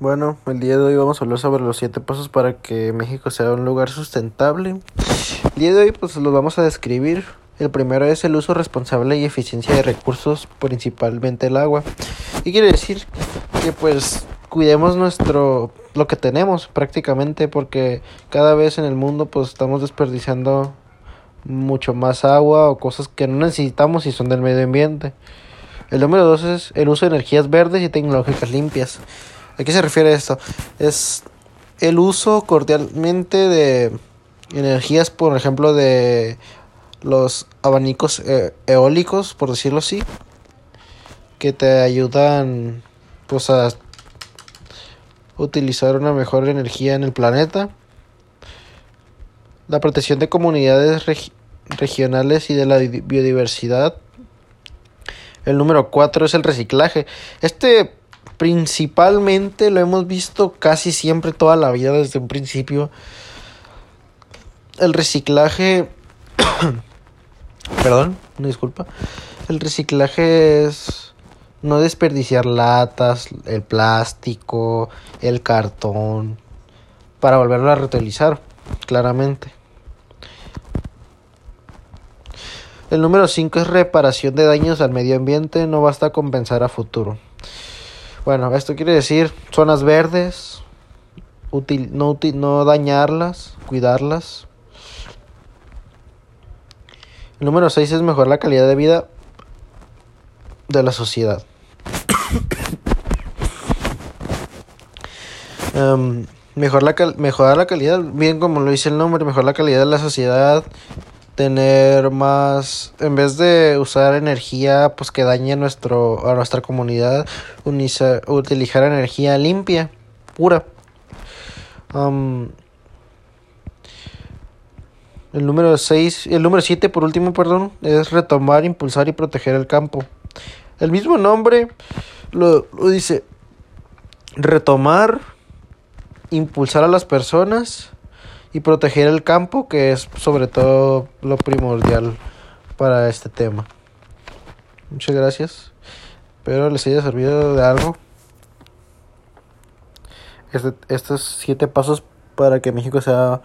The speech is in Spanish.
Bueno, el día de hoy vamos a hablar sobre los siete pasos para que México sea un lugar sustentable. El día de hoy pues los vamos a describir. El primero es el uso responsable y eficiencia de recursos, principalmente el agua. Y quiere decir que pues cuidemos nuestro lo que tenemos prácticamente porque cada vez en el mundo pues estamos desperdiciando mucho más agua o cosas que no necesitamos y son del medio ambiente. El número dos es el uso de energías verdes y tecnológicas limpias. ¿A qué se refiere esto? Es el uso cordialmente de energías, por ejemplo, de los abanicos eh, eólicos, por decirlo así, que te ayudan pues a utilizar una mejor energía en el planeta. La protección de comunidades regionales y de la biodiversidad. El número 4 es el reciclaje. Este principalmente lo hemos visto casi siempre toda la vida desde un principio. El reciclaje... Perdón, una disculpa. El reciclaje es no desperdiciar latas, el plástico, el cartón, para volverlo a reutilizar, claramente. El número 5 es reparación de daños al medio ambiente, no basta con pensar a futuro. Bueno, esto quiere decir zonas verdes, no, no dañarlas, cuidarlas. El número 6 es mejorar la calidad de vida de la sociedad. um, la mejorar la calidad, bien como lo dice el nombre, mejorar la calidad de la sociedad, tener más en vez de usar energía pues que dañe nuestro a nuestra comunidad utilizar energía limpia pura. El número 6 el número 7 por último perdón es retomar impulsar y proteger el campo. El mismo nombre lo, lo dice retomar impulsar a las personas y proteger el campo, que es sobre todo lo primordial para este tema. Muchas gracias. Espero les haya servido de algo. Este, estos siete pasos para que México sea